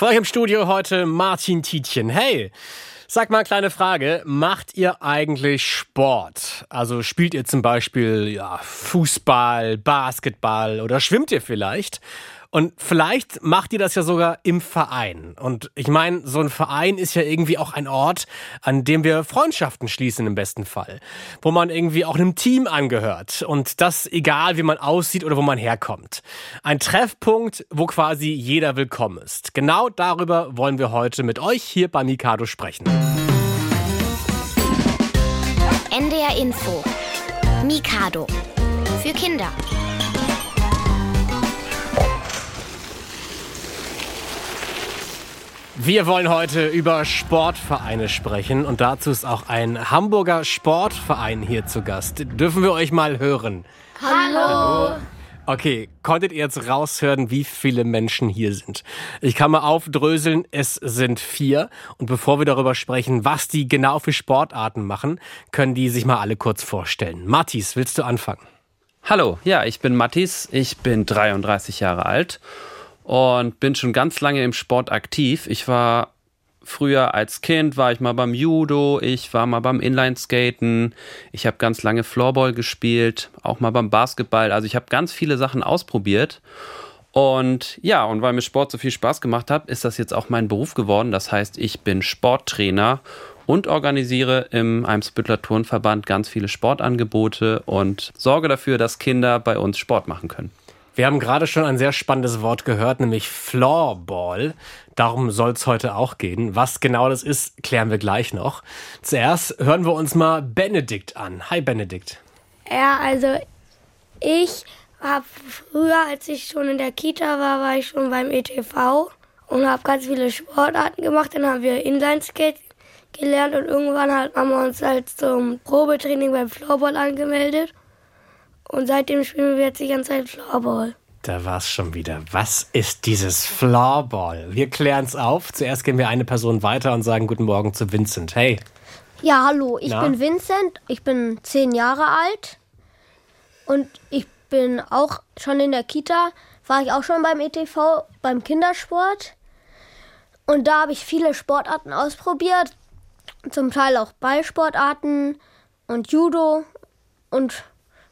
Euch im Studio heute Martin Tietjen. Hey, sag mal, kleine Frage. Macht ihr eigentlich Sport? Also spielt ihr zum Beispiel ja, Fußball, Basketball oder schwimmt ihr vielleicht? Und vielleicht macht ihr das ja sogar im Verein. Und ich meine, so ein Verein ist ja irgendwie auch ein Ort, an dem wir Freundschaften schließen im besten Fall. Wo man irgendwie auch einem Team angehört. Und das egal, wie man aussieht oder wo man herkommt. Ein Treffpunkt, wo quasi jeder willkommen ist. Genau darüber wollen wir heute mit euch hier bei Mikado sprechen. NDR Info. Mikado. Für Kinder. Wir wollen heute über Sportvereine sprechen und dazu ist auch ein Hamburger Sportverein hier zu Gast. Dürfen wir euch mal hören? Hallo. Okay, konntet ihr jetzt raushören, wie viele Menschen hier sind? Ich kann mal aufdröseln, es sind vier. Und bevor wir darüber sprechen, was die genau für Sportarten machen, können die sich mal alle kurz vorstellen. Mathis, willst du anfangen? Hallo, ja, ich bin Mathis, ich bin 33 Jahre alt und bin schon ganz lange im Sport aktiv. Ich war früher als Kind war ich mal beim Judo, ich war mal beim Inlineskaten, ich habe ganz lange Floorball gespielt, auch mal beim Basketball. Also ich habe ganz viele Sachen ausprobiert. Und ja, und weil mir Sport so viel Spaß gemacht hat, ist das jetzt auch mein Beruf geworden. Das heißt, ich bin Sporttrainer und organisiere im Eimsbüttler Turnverband ganz viele Sportangebote und sorge dafür, dass Kinder bei uns Sport machen können. Wir haben gerade schon ein sehr spannendes Wort gehört, nämlich Floorball. Darum soll es heute auch gehen. Was genau das ist, klären wir gleich noch. Zuerst hören wir uns mal Benedikt an. Hi Benedikt. Ja, also ich habe früher, als ich schon in der Kita war, war ich schon beim ETV und habe ganz viele Sportarten gemacht. Dann haben wir Inlineskate gelernt und irgendwann haben wir uns halt zum Probetraining beim Floorball angemeldet. Und seitdem spielen wir jetzt die ganze Zeit Floorball. Da war es schon wieder. Was ist dieses Floorball? Wir klären es auf. Zuerst gehen wir eine Person weiter und sagen Guten Morgen zu Vincent. Hey. Ja, hallo, ich Na? bin Vincent, ich bin zehn Jahre alt und ich bin auch schon in der Kita, war ich auch schon beim ETV, beim Kindersport. Und da habe ich viele Sportarten ausprobiert, zum Teil auch Ballsportarten und Judo und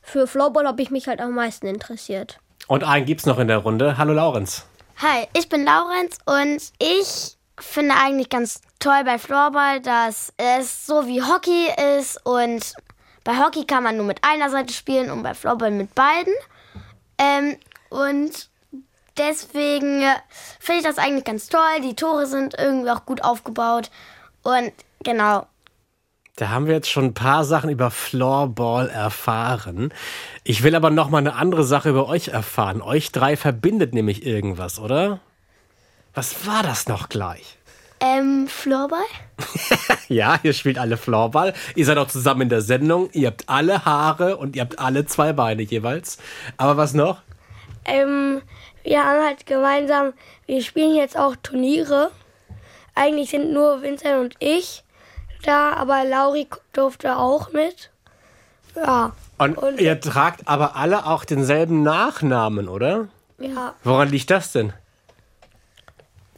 für Floorball habe ich mich halt am meisten interessiert. Und einen gibt's noch in der Runde. Hallo Laurenz. Hi, ich bin Laurenz und ich finde eigentlich ganz toll bei Floorball, dass es so wie Hockey ist und bei Hockey kann man nur mit einer Seite spielen und bei Floorball mit beiden. Ähm, und deswegen äh, finde ich das eigentlich ganz toll. Die Tore sind irgendwie auch gut aufgebaut und genau. Da haben wir jetzt schon ein paar Sachen über Floorball erfahren. Ich will aber noch mal eine andere Sache über euch erfahren. Euch drei verbindet nämlich irgendwas, oder? Was war das noch gleich? Ähm, Floorball? Ja, ihr spielt alle Floorball. Ihr seid auch zusammen in der Sendung. Ihr habt alle Haare und ihr habt alle zwei Beine jeweils. Aber was noch? Ähm, wir haben halt gemeinsam, wir spielen jetzt auch Turniere. Eigentlich sind nur Vincent und ich da, aber Lauri durfte auch mit. Ja. Und, Und- ihr tragt aber alle auch denselben Nachnamen, oder? Ja, Woran liegt das denn?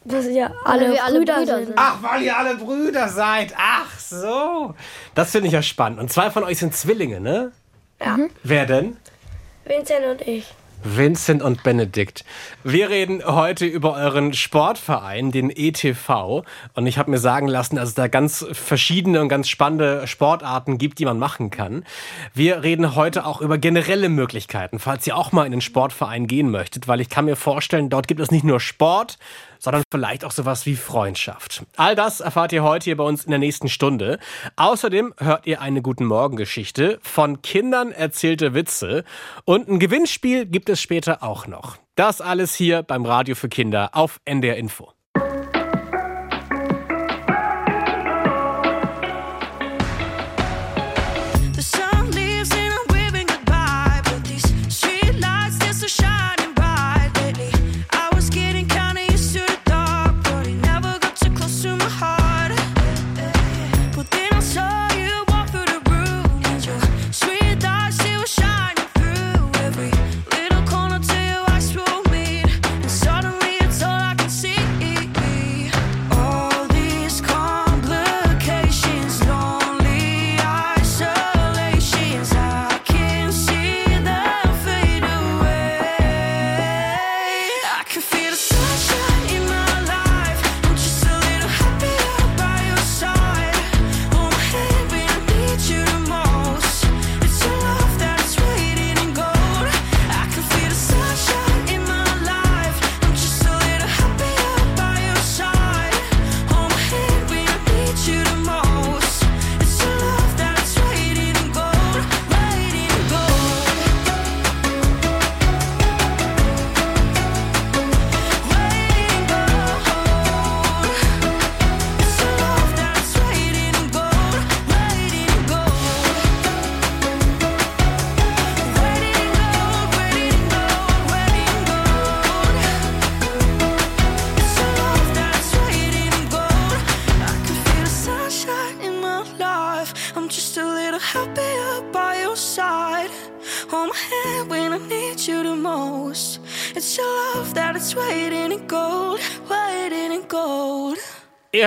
dass wir alle, wir alle Brüder, Brüder sind. sind. Ach, weil ihr alle Brüder seid. Ach so. Das finde ich ja spannend. Und zwei von euch sind Zwillinge, ne? Ja. Wer denn? Vincent und ich. Vincent und Benedikt. Wir reden heute über euren Sportverein, den ETV. Und ich habe mir sagen lassen, dass es da ganz verschiedene und ganz spannende Sportarten gibt, die man machen kann. Wir reden heute auch über generelle Möglichkeiten, falls ihr auch mal in den Sportverein gehen möchtet, weil ich kann mir vorstellen, dort gibt es nicht nur Sport, sondern vielleicht auch sowas wie Freundschaft. All das erfahrt ihr heute hier bei uns in der nächsten Stunde. Außerdem hört ihr eine Guten Morgen Geschichte, von Kindern erzählte Witze und ein Gewinnspiel gibt es später auch noch. Das alles hier beim Radio für Kinder auf NDR Info.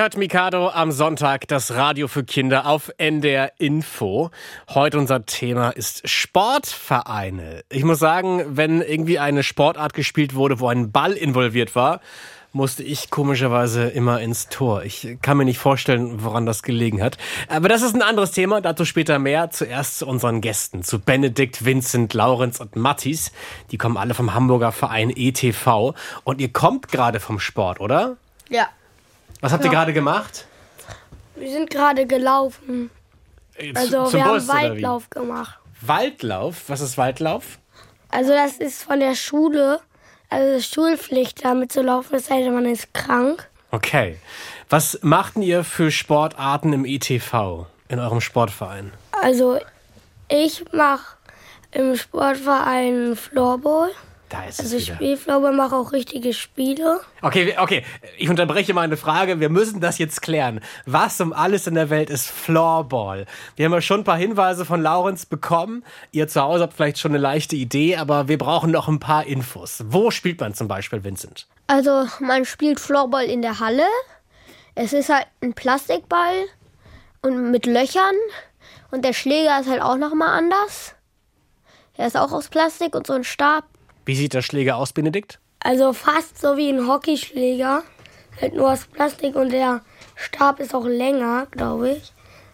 Hört Mikado am Sonntag, das Radio für Kinder auf NDR Info. Heute unser Thema ist Sportvereine. Ich muss sagen, wenn irgendwie eine Sportart gespielt wurde, wo ein Ball involviert war, musste ich komischerweise immer ins Tor. Ich kann mir nicht vorstellen, woran das gelegen hat. Aber das ist ein anderes Thema, dazu später mehr. Zuerst zu unseren Gästen, zu Benedikt, Vincent, Laurenz und Mattis. Die kommen alle vom Hamburger Verein ETV. Und ihr kommt gerade vom Sport, oder? Ja. Was habt ihr gerade gemacht? Wir sind gerade gelaufen. Also zum wir haben Bus, wie? Waldlauf gemacht. Waldlauf? Was ist Waldlauf? Also das ist von der Schule, also es ist Schulpflicht, damit zu laufen, es sei denn, man ist krank. Okay. Was machten ihr für Sportarten im ETV, in eurem Sportverein? Also ich mache im Sportverein Floorball. Da ist Also es ich wieder. spiele Floorball, mache auch richtige Spiele. Okay, okay. Ich unterbreche meine Frage. Wir müssen das jetzt klären. Was um alles in der Welt ist Floorball? Wir haben ja schon ein paar Hinweise von Laurenz bekommen. Ihr zu Hause habt vielleicht schon eine leichte Idee, aber wir brauchen noch ein paar Infos. Wo spielt man zum Beispiel, Vincent? Also man spielt Floorball in der Halle. Es ist halt ein Plastikball und mit Löchern. Und der Schläger ist halt auch nochmal anders. Er ist auch aus Plastik und so ein Stab. Wie sieht der Schläger aus, Benedikt? Also fast so wie ein Hockeyschläger, halt nur aus Plastik und der Stab ist auch länger, glaube ich.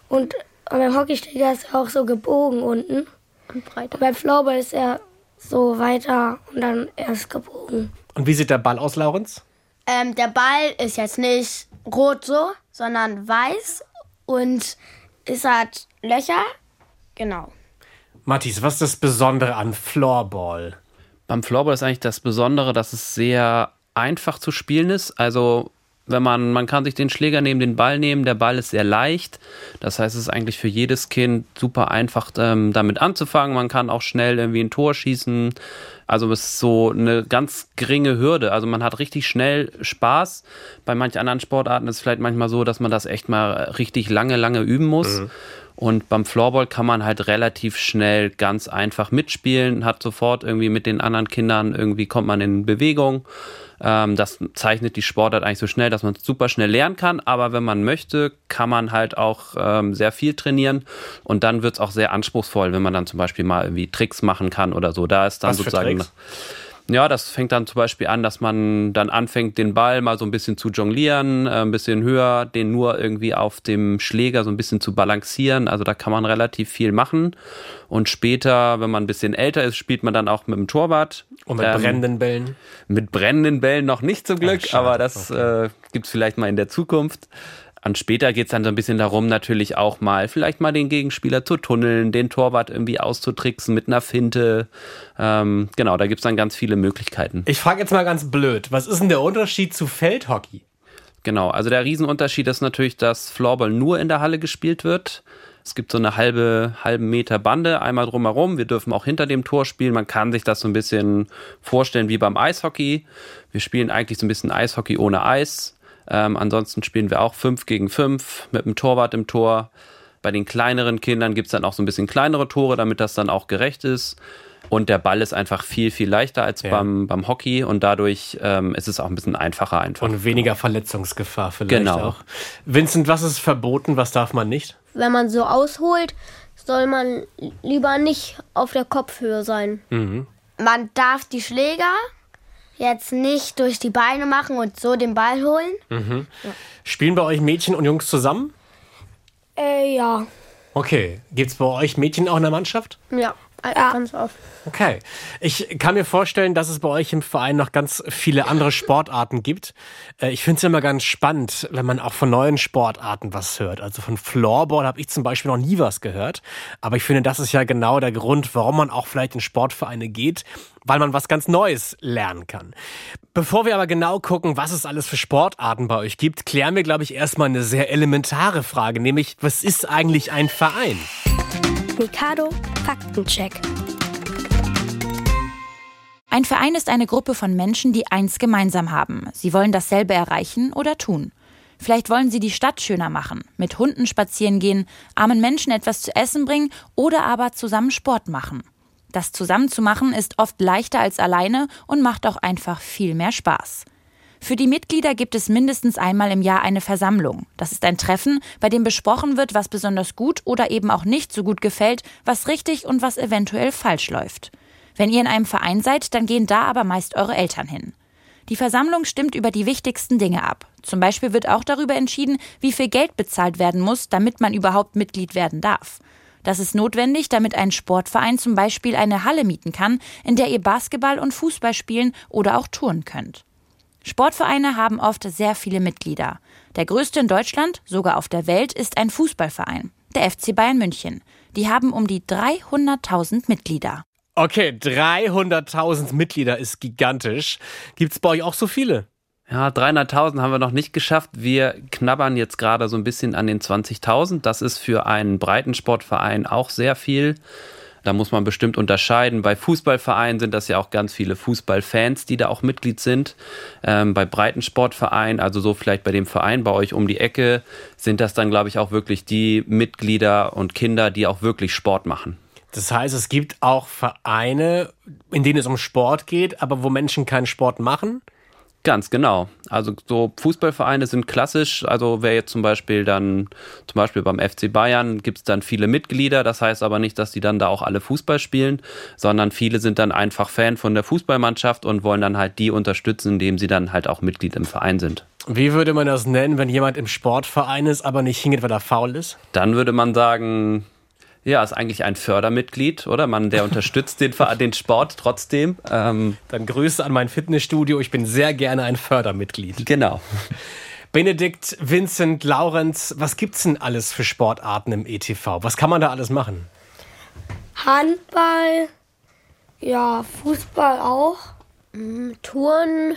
Und beim Hockeyschläger ist er auch so gebogen unten. Und breiter. Und beim Floorball ist er so weiter und dann erst gebogen. Und wie sieht der Ball aus, Laurenz? Ähm, der Ball ist jetzt nicht rot so, sondern weiß und es hat Löcher. Genau. Matthias, was ist das Besondere an Floorball? Beim Floorball ist eigentlich das Besondere, dass es sehr einfach zu spielen ist. Also wenn man, man kann sich den Schläger neben den Ball nehmen, der Ball ist sehr leicht. Das heißt, es ist eigentlich für jedes Kind super einfach, ähm, damit anzufangen. Man kann auch schnell irgendwie ein Tor schießen. Also es ist so eine ganz geringe Hürde. Also man hat richtig schnell Spaß. Bei manchen anderen Sportarten ist es vielleicht manchmal so, dass man das echt mal richtig lange, lange üben muss. Und beim Floorball kann man halt relativ schnell ganz einfach mitspielen, hat sofort irgendwie mit den anderen Kindern irgendwie kommt man in Bewegung. Ähm, das zeichnet die Sportart eigentlich so schnell, dass man es super schnell lernen kann. Aber wenn man möchte, kann man halt auch ähm, sehr viel trainieren. Und dann wird es auch sehr anspruchsvoll, wenn man dann zum Beispiel mal irgendwie Tricks machen kann oder so. Da ist dann Was sozusagen. Ja, das fängt dann zum Beispiel an, dass man dann anfängt, den Ball mal so ein bisschen zu jonglieren, äh, ein bisschen höher, den nur irgendwie auf dem Schläger so ein bisschen zu balancieren. Also da kann man relativ viel machen. Und später, wenn man ein bisschen älter ist, spielt man dann auch mit dem Torwart. Und mit Ähm, brennenden Bällen? mit brennenden Bällen noch nicht zum Glück, Ach, aber das äh, gibt's vielleicht mal in der Zukunft. Und später geht's dann so ein bisschen darum, natürlich auch mal, vielleicht mal den Gegenspieler zu tunneln, den Torwart irgendwie auszutricksen mit einer Finte. Ähm, genau, da gibt's dann ganz viele Möglichkeiten. Ich frage jetzt mal ganz blöd. Was ist denn der Unterschied zu Feldhockey? Genau, also der Riesenunterschied ist natürlich, dass Floorball nur in der Halle gespielt wird. Es gibt so eine halbe, halben Meter Bande einmal drumherum. Wir dürfen auch hinter dem Tor spielen. Man kann sich das so ein bisschen vorstellen wie beim Eishockey. Wir spielen eigentlich so ein bisschen Eishockey ohne Eis. Ähm, ansonsten spielen wir auch 5 gegen 5 mit dem Torwart im Tor. Bei den kleineren Kindern gibt's dann auch so ein bisschen kleinere Tore, damit das dann auch gerecht ist. Und der Ball ist einfach viel, viel leichter als Ja. beim, beim Hockey und dadurch ähm, ist es auch ein bisschen einfacher einfach. Und weniger Verletzungsgefahr vielleicht Genau. auch. Vincent, was ist verboten, was darf man nicht? Wenn man so ausholt, soll man lieber nicht auf der Kopfhöhe sein. Man darf die Schläger jetzt nicht durch die Beine machen und so den Ball holen. Spielen bei euch Mädchen und Jungs zusammen? Äh, ja. Okay. Gibt's bei euch Mädchen auch in der Mannschaft? Ja, Ja. ganz oft. Okay. Ich kann mir vorstellen, dass es bei euch im Verein noch ganz viele andere Sportarten gibt. Äh, Ich finde es immer ganz spannend, wenn man auch von neuen Sportarten was hört. Also von Floorball habe ich zum Beispiel noch nie was gehört. Aber ich finde, das ist ja genau der Grund, warum man auch vielleicht in Sportvereine geht, weil man was ganz Neues lernen kann. Bevor wir aber genau gucken, was es alles für Sportarten bei euch gibt, klären wir, glaube ich, erstmal eine sehr elementare Frage, nämlich, was ist eigentlich ein Verein? Mikado Faktencheck. Ein Verein ist eine Gruppe von Menschen, die eins gemeinsam haben. Sie wollen dasselbe erreichen oder tun. Vielleicht wollen sie die Stadt schöner machen, mit Hunden spazieren gehen, armen Menschen etwas zu essen bringen oder aber zusammen Sport machen. Das zusammen zu machen ist oft leichter als alleine und macht auch einfach viel mehr Spaß. Für die Mitglieder gibt es mindestens einmal im Jahr eine Versammlung. Das ist ein Treffen, bei dem besprochen wird, was besonders gut oder eben auch nicht so gut gefällt, was richtig und was eventuell falsch läuft. Wenn ihr in einem Verein seid, dann gehen da aber meist eure Eltern hin. Die Versammlung stimmt über die wichtigsten Dinge ab. Zum Beispiel wird auch darüber entschieden, wie viel Geld bezahlt werden muss, damit man überhaupt Mitglied werden darf. Das ist notwendig, damit ein Sportverein zum Beispiel eine Halle mieten kann, in der ihr Basketball und Fußball spielen oder auch touren könnt. Sportvereine haben oft sehr viele Mitglieder. Der größte in Deutschland, sogar auf der Welt, ist ein Fußballverein, der FC Bayern München. Die haben um die 300.000 Mitglieder. Okay, 300.000 Mitglieder ist gigantisch. Gibt's bei euch auch so viele? Ja, 300.000 haben wir noch nicht geschafft. Wir knabbern jetzt gerade so ein bisschen an den 20.000. Das ist für einen Breitensportverein auch sehr viel. Da muss man bestimmt unterscheiden. Bei Fußballvereinen sind das ja auch ganz viele Fußballfans, die da auch Mitglied sind. Ähm, bei Breitensportvereinen, also so vielleicht bei dem Verein bei euch um die Ecke, sind das dann, glaube ich, auch wirklich die Mitglieder und Kinder, die auch wirklich Sport machen. Das heißt, es gibt auch Vereine, in denen es um Sport geht, aber wo Menschen keinen Sport machen? Ganz genau. Also so Fußballvereine sind klassisch. Also wer jetzt zum Beispiel dann, zum Beispiel beim FC Bayern gibt es dann viele Mitglieder. Das heißt aber nicht, dass die dann da auch alle Fußball spielen, sondern viele sind dann einfach Fan von der Fußballmannschaft und wollen dann halt die unterstützen, indem sie dann halt auch Mitglied im Verein sind. Wie würde man das nennen, wenn jemand im Sportverein ist, aber nicht hingeht, weil er faul ist? Dann würde man sagen, ja, ist eigentlich ein Fördermitglied, oder? Man, der unterstützt den, Ver- den Sport trotzdem. Ähm, Dann Grüße an mein Fitnessstudio. Ich bin sehr gerne ein Fördermitglied. genau. Benedikt, Vincent, Laurenz, was gibt's denn alles für Sportarten im ETV? Was kann man da alles machen? Handball, ja, Fußball auch, Touren,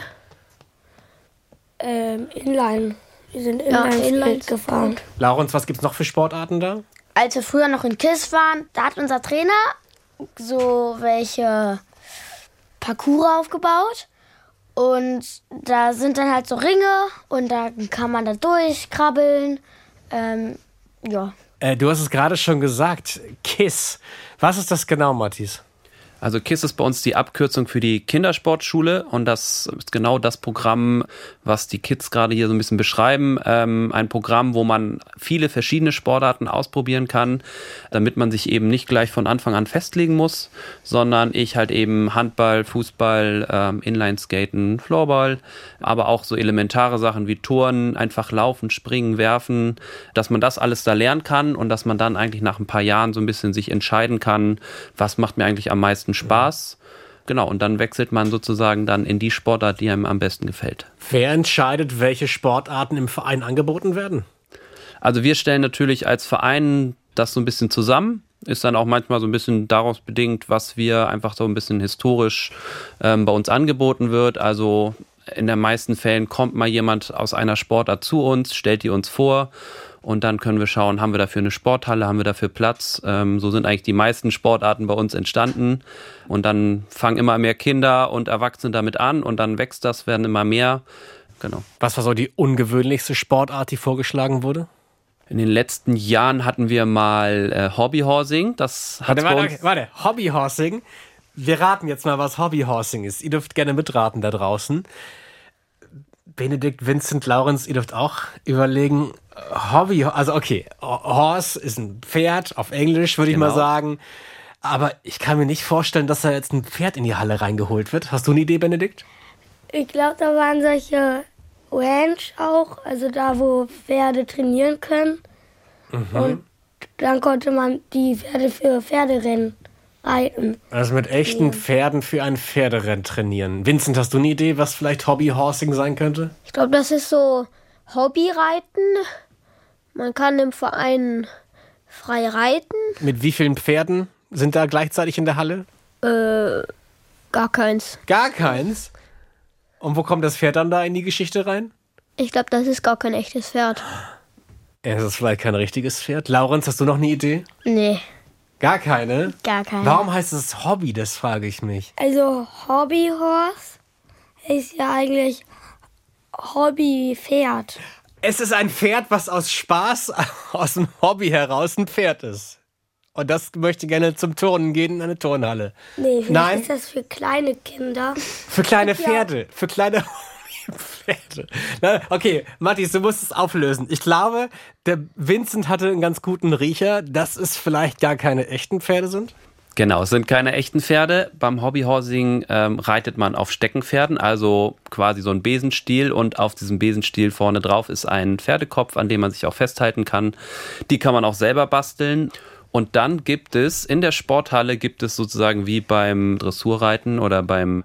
ähm, Inline. Wir sind Ja, Inline, Inline gefahren. Laurenz, was gibt's noch für Sportarten da? Als wir früher noch in KISS waren, da hat unser Trainer so welche Parcours aufgebaut. Und da sind dann halt so Ringe und da kann man da durchkrabbeln. Ähm, ja. Äh, du hast es gerade schon gesagt. KISS. Was ist das genau, Matthias? Also KISS ist bei uns die Abkürzung für die Kindersportschule und das ist genau das Programm, was die Kids gerade hier so ein bisschen beschreiben. Ähm, ein Programm, wo man viele verschiedene Sportarten ausprobieren kann, damit man sich eben nicht gleich von Anfang an festlegen muss, sondern ich halt eben Handball, Fußball, ähm, Inlineskaten, Floorball, aber auch so elementare Sachen wie Turnen, einfach laufen, springen, werfen, dass man das alles da lernen kann und dass man dann eigentlich nach ein paar Jahren so ein bisschen sich entscheiden kann, was macht mir eigentlich am meisten Spaß. Genau, und dann wechselt man sozusagen dann in die Sportart, die einem am besten gefällt. Wer entscheidet, welche Sportarten im Verein angeboten werden? Also wir stellen natürlich als Verein das so ein bisschen zusammen. Ist dann auch manchmal so ein bisschen daraus bedingt, was wir einfach so ein bisschen historisch ähm, bei uns angeboten wird. Also in den meisten Fällen kommt mal jemand aus einer Sportart zu uns, stellt die uns vor und dann können wir schauen, haben wir dafür eine Sporthalle, haben wir dafür Platz. Ähm, so sind eigentlich die meisten Sportarten bei uns entstanden. Und dann fangen immer mehr Kinder und Erwachsene damit an und dann wächst das, werden immer mehr. Genau. Was war so die ungewöhnlichste Sportart, die vorgeschlagen wurde? In den letzten Jahren hatten wir mal äh, Hobbyhorsing. Das hat Warte, warte, warte. Hobbyhorsing. Wir raten jetzt mal, was Hobbyhorsing ist. Ihr dürft gerne mitraten da draußen. Benedikt, Vincent, Laurenz, ihr dürft auch überlegen. Hobby, also okay, Horse ist ein Pferd auf Englisch, würde ich mal Genau. sagen. Aber ich kann mir nicht vorstellen, dass da jetzt ein Pferd in die Halle reingeholt wird. Hast du eine Idee, Benedikt? Ich glaube, da waren solche Ranch auch, also da, wo Pferde trainieren können. Und dann konnte man die Pferde für Pferderennen reiten. Also mit echten Pferden für ein Pferderennen trainieren. Vincent, hast du eine Idee, was vielleicht Hobbyhorsing sein könnte? Ich glaube, das ist so Hobbyreiten. Man kann im Verein frei reiten. Mit wie vielen Pferden sind da gleichzeitig in der Halle? Äh, gar keins. Gar keins. Und wo kommt das Pferd dann da in die Geschichte rein? Ich glaube, das ist gar kein echtes Pferd. Es ist vielleicht kein richtiges Pferd. Laurenz, hast du noch eine Idee? Nee, Gar keine? gar keine. Warum heißt es Hobby? Das frage ich mich. Also Hobbyhorse ist ja eigentlich Hobbypferd. Es ist ein Pferd, was aus Spaß, aus dem Hobby heraus ein Pferd ist. Und das möchte gerne zum Turnen gehen in eine Turnhalle. Nee, Nein. ist das für kleine Kinder. Für kleine Pferde. Für kleine Pferde. Na, Okay, Matthias, du musst es auflösen. Ich glaube, der Vincent hatte einen ganz guten Riecher, dass es vielleicht gar keine echten Pferde sind. Genau, es sind keine echten Pferde. Beim Hobbyhorsing ähm, reitet man auf Steckenpferden, also quasi so ein Besenstiel und auf diesem Besenstiel vorne drauf ist ein Pferdekopf, an dem man sich auch festhalten kann. Die kann man auch selber basteln. Und dann gibt es in der Sporthalle gibt es sozusagen wie beim Dressurreiten oder beim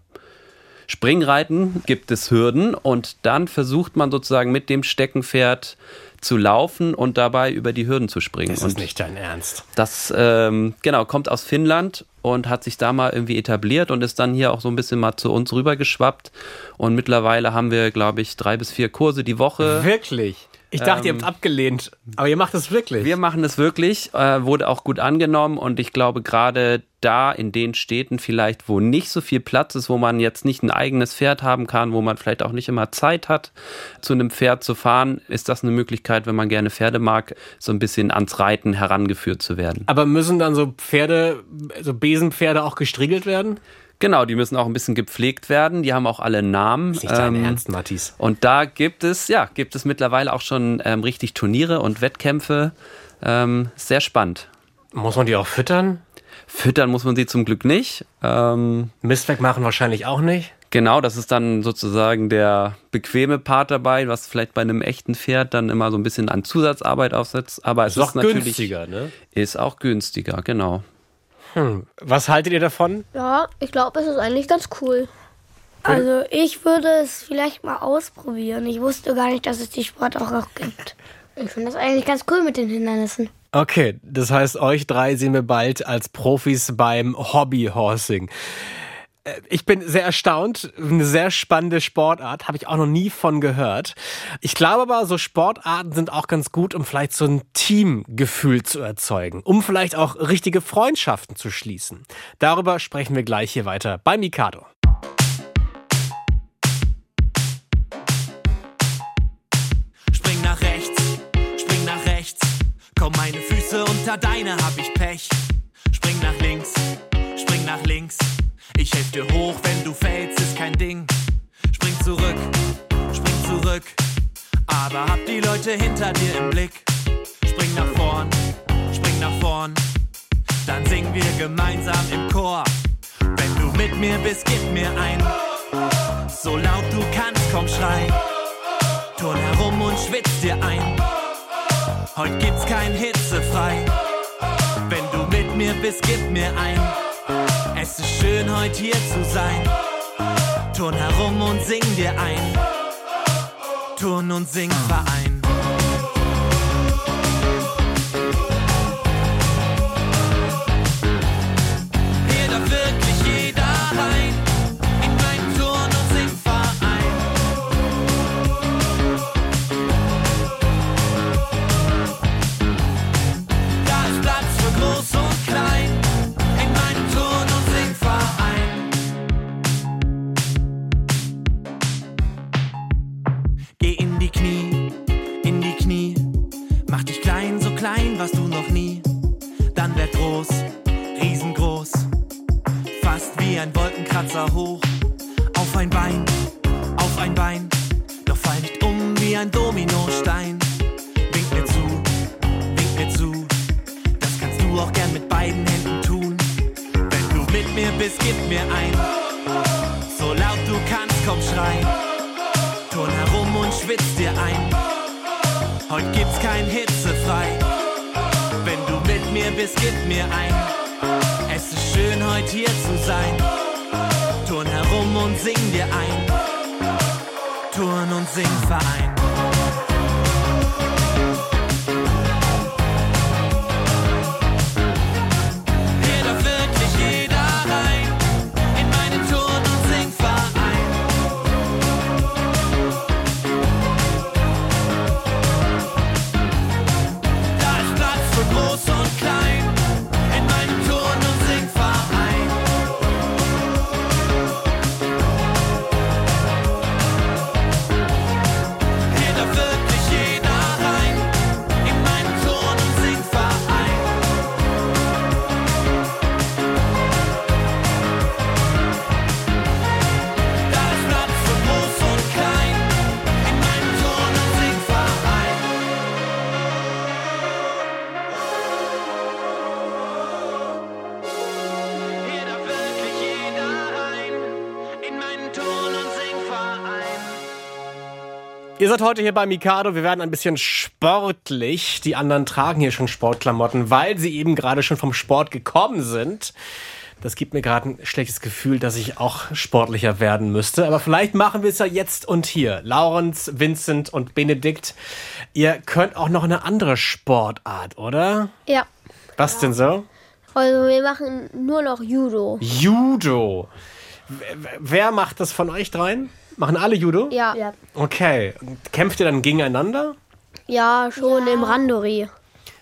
Springreiten gibt es Hürden und dann versucht man sozusagen mit dem Steckenpferd zu laufen und dabei über die Hürden zu springen. Das und ist nicht dein Ernst. das ähm, genau kommt aus Finnland und hat sich da mal irgendwie etabliert und ist dann hier auch so ein bisschen mal zu uns rübergeschwappt. Und mittlerweile haben wir, glaube ich, drei bis vier Kurse die Woche. Wirklich? Ich dachte, ihr Ähm, habt abgelehnt, aber ihr macht es wirklich. Wir machen es wirklich, äh, wurde auch gut angenommen und ich glaube gerade da in den Städten vielleicht, wo nicht so viel Platz ist, wo man jetzt nicht ein eigenes Pferd haben kann, wo man vielleicht auch nicht immer Zeit hat, zu einem Pferd zu fahren, ist das eine Möglichkeit, wenn man gerne Pferde mag, so ein bisschen ans Reiten herangeführt zu werden. aber müssen dann so Pferde, so Besenpferde auch gestriegelt werden? Genau, die müssen auch ein bisschen gepflegt werden. Die haben auch alle Namen. Nicht dein Ähm, Ernst, Matthias. Und da gibt es, ja, gibt es mittlerweile auch schon ähm, richtig Turniere und Wettkämpfe. Ähm, sehr spannend. Muss man die auch füttern? Füttern muss man sie zum Glück nicht. Ähm, Mist wegmachen wahrscheinlich auch nicht. genau, das ist dann sozusagen der bequeme Part dabei, was vielleicht bei einem echten Pferd dann immer so ein bisschen an Zusatzarbeit aufsetzt. Aber es Ist ist, auch natürlich günstiger, ne? ist auch günstiger, genau. Was haltet ihr davon? Ja, ich glaube, es ist eigentlich ganz cool. Also ich würde es vielleicht mal ausprobieren. Ich wusste gar nicht, dass es die Sport auch gibt. Ich finde das eigentlich ganz cool mit den Hindernissen. Okay, das heißt, euch drei sehen wir bald als Profis beim Hobbyhorsing. Äh, Ich bin sehr erstaunt. Eine sehr spannende Sportart. Habe ich auch noch nie von gehört. Ich glaube aber, so Sportarten sind auch ganz gut, um vielleicht so ein Teamgefühl zu erzeugen. Um vielleicht auch richtige Freundschaften zu schließen. Darüber sprechen wir gleich hier weiter bei Mikado. Spring nach rechts, spring nach rechts. Komm meine Füße unter deine, hab ich Pech. Spring nach links, spring nach links. Ich helf dir hoch, wenn du fällst, ist kein Ding. Spring zurück, spring zurück. Aber hab die Leute hinter dir im Blick. Spring nach vorn, spring nach vorn. Dann singen wir gemeinsam im Chor. Wenn du mit mir bist, gib mir ein. So laut du kannst, komm schrei. Turn herum und schwitz dir ein. Heute gibt's kein Hitzefrei. Wenn du mit mir bist, gib mir ein. Es ist schön, heute hier zu sein. Turn herum und sing dir ein. Turn und sing Turn und Ihr seid heute hier bei Mikado. Wir werden ein bisschen sportlich. Die anderen tragen hier schon Sportklamotten, weil sie eben gerade schon vom Sport gekommen sind. Das gibt mir gerade ein schlechtes Gefühl, dass ich auch sportlicher werden müsste. Aber vielleicht machen wir es ja jetzt und hier. Laurenz, Vincent und Benedikt, ihr könnt auch noch eine andere Sportart, oder? Ja. Was denn so? Also wir machen nur noch Judo. Judo. Wer macht das von euch dreien? Machen alle Judo? Ja. Okay. Kämpft ihr dann gegeneinander? Ja, schon im Randori.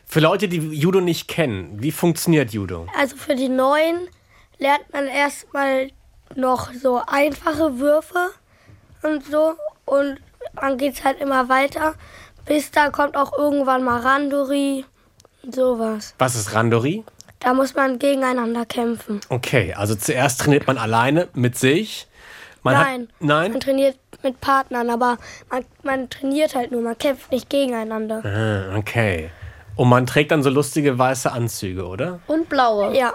Für Leute, die Judo nicht kennen, wie funktioniert Judo? Also für die Neuen lernt man erstmal noch so einfache Würfe und so. Und dann geht es halt immer weiter. Bis da kommt auch irgendwann mal Randori und sowas. Was ist Randori? Da muss man gegeneinander kämpfen. Okay, also zuerst trainiert man alleine mit sich. Man Nein. Hat, nein? Man trainiert mit Partnern, aber man, man trainiert halt nur, man kämpft nicht gegeneinander. Ah, okay. Und man trägt dann so lustige weiße Anzüge, oder? Und blaue. Ja,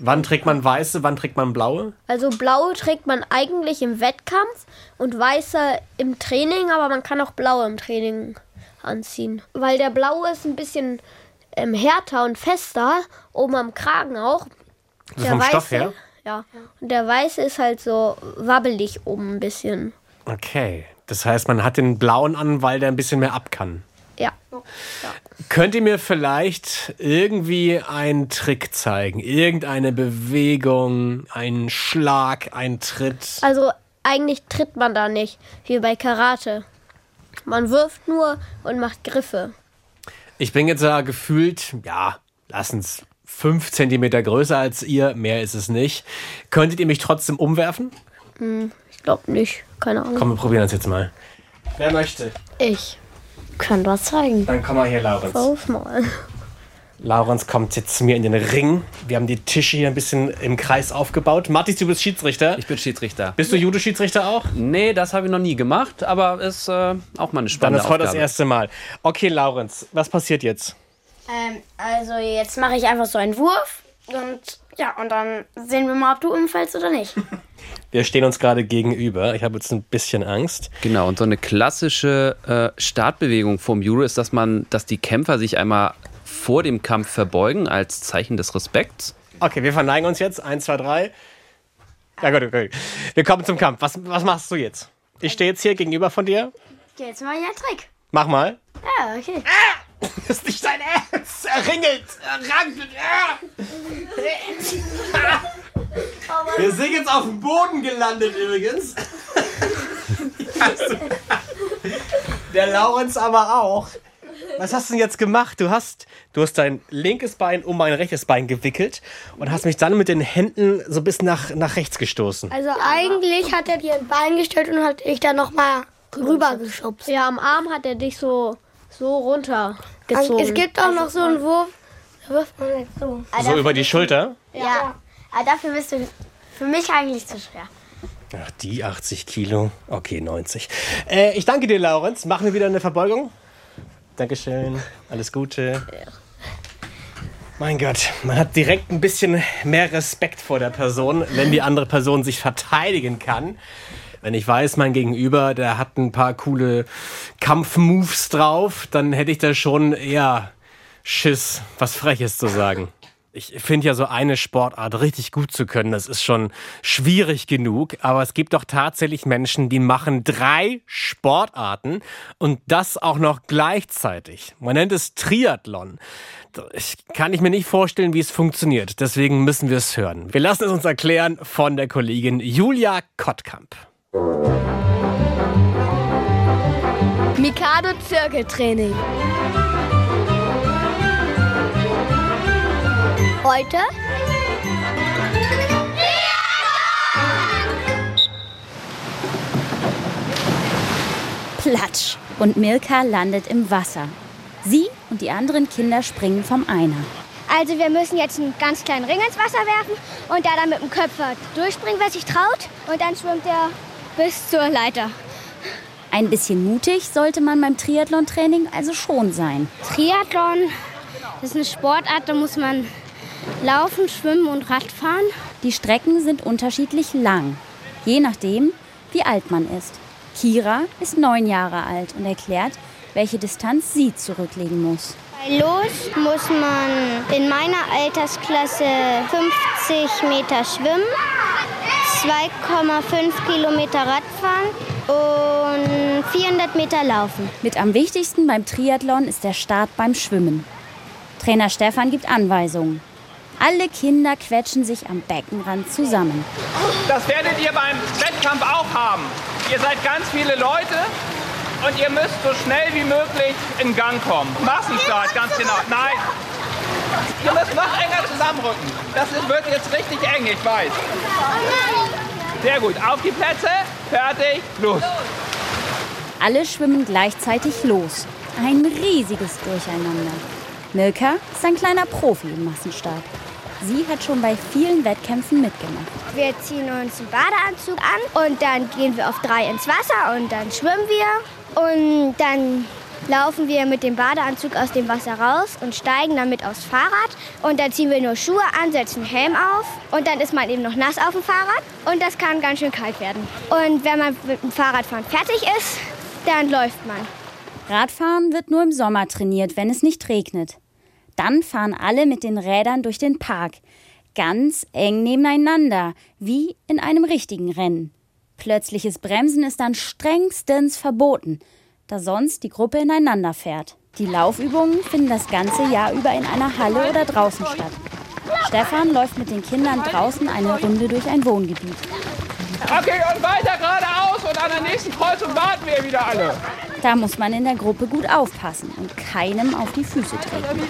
Wann trägt man weiße, wann trägt man blaue? Also blaue trägt man eigentlich im Wettkampf und weiße im Training, aber man kann auch blaue im Training anziehen. Weil der blaue ist ein bisschen ähm, härter und fester, oben am Kragen auch. So vom Stoff her? Ja. Und der weiße ist halt so wabbelig oben ein bisschen. Okay. Das heißt, man hat den blauen an, weil der ein bisschen mehr ab kann. Ja. Könnt ihr mir vielleicht irgendwie einen Trick zeigen? Irgendeine Bewegung, einen Schlag, einen Tritt? Also eigentlich tritt man da nicht, wie bei Karate. Man wirft nur und macht Griffe. Ich bin jetzt ja gefühlt, ja, lassens fünf Zentimeter größer als ihr, mehr ist es nicht. Könntet ihr mich trotzdem umwerfen? Ich glaube nicht. Keine Ahnung. Komm, wir probieren das jetzt mal. Wer möchte? Ich. Können wir zeigen. Dann komm mal hier, Laurenz. Auf mal. Laurenz kommt jetzt zu mir in den Ring. Wir haben die Tische hier ein bisschen im Kreis aufgebaut. Mathis, du bist Schiedsrichter. Ich bin Schiedsrichter. Bist du Judo-Schiedsrichter auch? Nee, das habe ich noch nie gemacht, aber ist äh, auch mal eine Dann spannende ist heute das erste Mal. Okay, Laurenz, was passiert jetzt? Ähm, also jetzt mache ich einfach so einen Wurf und ja, und dann sehen wir mal, ob du umfällst oder nicht. Wir stehen uns gerade gegenüber. Ich habe jetzt ein bisschen Angst. Genau, und so eine klassische äh, Startbewegung vom Judo ist, dass man, dass die Kämpfer sich einmal vor dem Kampf verbeugen als Zeichen des Respekts. Okay, wir verneigen uns jetzt. Eins, zwei, drei. Ja gut, okay. Wir kommen zum Kampf. Was, was machst du jetzt? Ich stehe jetzt hier gegenüber von dir. Jetzt mal hier einen Trick. Mach mal. Ja, okay. Das ist nicht dein Ernst. Er ringelt. Er rankelt. Wir sind jetzt auf dem Boden gelandet übrigens. Der Laurenz aber auch. Was hast du denn jetzt gemacht? Du hast, du hast dein linkes Bein um mein rechtes Bein gewickelt und hast mich dann mit den Händen so bis nach, nach rechts gestoßen. also eigentlich hat er dir ein Bein gestellt und hat dich dann nochmal rübergeschubst. Ja, am Arm hat er dich so, so runtergezogen. Es gibt auch noch so einen Wurf, da wirft man jetzt so. So über die Schulter. Ja. Aber dafür bist du für mich eigentlich zu schwer. Ach, die 80 Kilo. Okay, 90. Äh, ich danke dir, Laurenz. Machen wir wieder eine Verbeugung. Dankeschön. Alles Gute. Mein Gott, man hat direkt ein bisschen mehr Respekt vor der Person, wenn die andere Person sich verteidigen kann. Wenn ich weiß, mein Gegenüber, der hat ein paar coole Kampfmoves drauf, dann hätte ich da schon eher Schiss, was Freches zu sagen. Ich finde ja so eine Sportart richtig gut zu können, das ist schon schwierig genug. Aber es gibt doch tatsächlich Menschen, die machen drei Sportarten und das auch noch gleichzeitig. Man nennt es Triathlon. Ich kann ich mir nicht vorstellen, wie es funktioniert. Deswegen müssen wir es hören. Wir lassen es uns erklären von der Kollegin Julia Kottkamp. Mikado Zirkeltraining. Heute Platsch. Und Milka landet im Wasser. Sie und die anderen Kinder springen vom Einer. Also wir müssen jetzt einen ganz kleinen Ring ins Wasser werfen und da dann mit dem Köpfer durchspringen, wer sich traut. Und dann schwimmt er bis zur Leiter. Ein bisschen mutig sollte man beim Triathlon-Training also schon sein. Triathlon ist eine Sportart, da muss man laufen, schwimmen und Radfahren. Die Strecken sind unterschiedlich lang, je nachdem, wie alt man ist. Kira ist neun Jahre alt und erklärt, welche Distanz sie zurücklegen muss. Bei Los muss man in meiner Altersklasse 50 Meter schwimmen, 2,5 Kilometer Radfahren und 400 Meter laufen. Mit am wichtigsten beim Triathlon ist der Start beim Schwimmen. Trainer Stefan gibt Anweisungen. Alle Kinder quetschen sich am Beckenrand zusammen. Das werdet ihr beim Wettkampf auch haben. Ihr seid ganz viele Leute und ihr müsst so schnell wie möglich in Gang kommen. Massenstart, ganz genau. Nein. Ihr müsst noch enger zusammenrücken. Das ist, wird jetzt richtig eng, ich weiß. Sehr gut. Auf die Plätze. Fertig. Los. Alle schwimmen gleichzeitig los. Ein riesiges Durcheinander. Milka ist ein kleiner Profi im Massenstart. Sie hat schon bei vielen Wettkämpfen mitgemacht. Wir ziehen uns einen Badeanzug an und dann gehen wir auf drei ins Wasser und dann schwimmen wir und dann laufen wir mit dem Badeanzug aus dem Wasser raus und steigen damit aufs Fahrrad und dann ziehen wir nur Schuhe an, setzen Helm auf und dann ist man eben noch nass auf dem Fahrrad und das kann ganz schön kalt werden. Und wenn man mit dem Fahrradfahren fertig ist, dann läuft man. Radfahren wird nur im Sommer trainiert, wenn es nicht regnet. Dann fahren alle mit den Rädern durch den Park. Ganz eng nebeneinander, wie in einem richtigen Rennen. Plötzliches Bremsen ist dann strengstens verboten, da sonst die Gruppe ineinander fährt. Die Laufübungen finden das ganze Jahr über in einer Halle oder draußen statt. Stefan läuft mit den Kindern draußen eine Runde durch ein Wohngebiet. Okay, und weiter geradeaus und an der nächsten Kreuzung warten wir wieder alle. Da muss man in der Gruppe gut aufpassen und keinem auf die Füße treten.